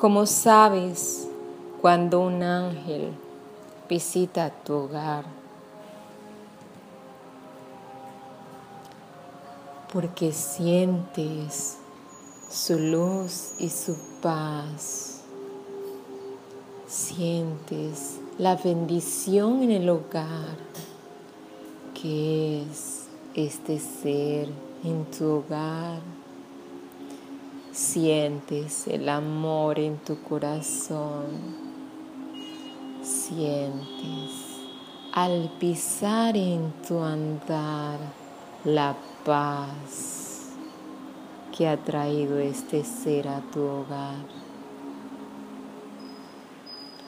Como sabes cuando un ángel visita tu hogar? Porque sientes su luz y su paz. Sientes la bendición en el hogar que es este ser en tu hogar. Sientes el amor en tu corazón. Sientes al pisar en tu andar la paz que ha traído este ser a tu hogar.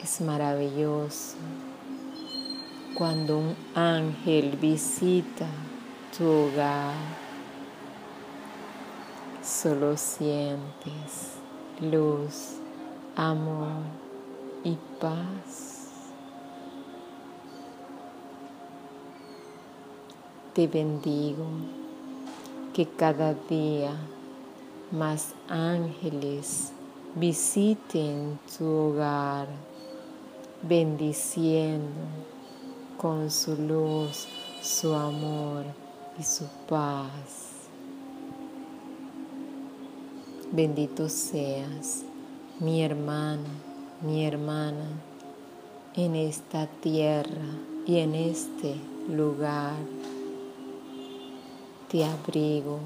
Es maravilloso cuando un ángel visita tu hogar. Solo sientes luz, amor y paz. Te bendigo que cada día más ángeles visiten tu hogar, bendiciendo con su luz, su amor y su paz. Bendito seas, mi hermano, mi hermana, en esta tierra y en este lugar. Te abrigo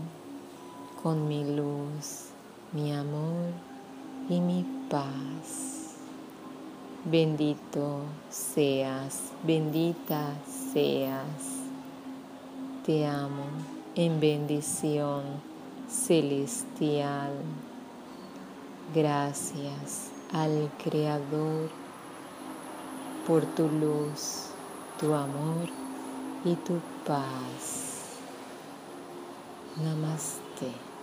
con mi luz, mi amor y mi paz. Bendito seas, bendita seas. Te amo en bendición celestial. Gracias al Creador por tu luz, tu amor y tu paz. Namaste.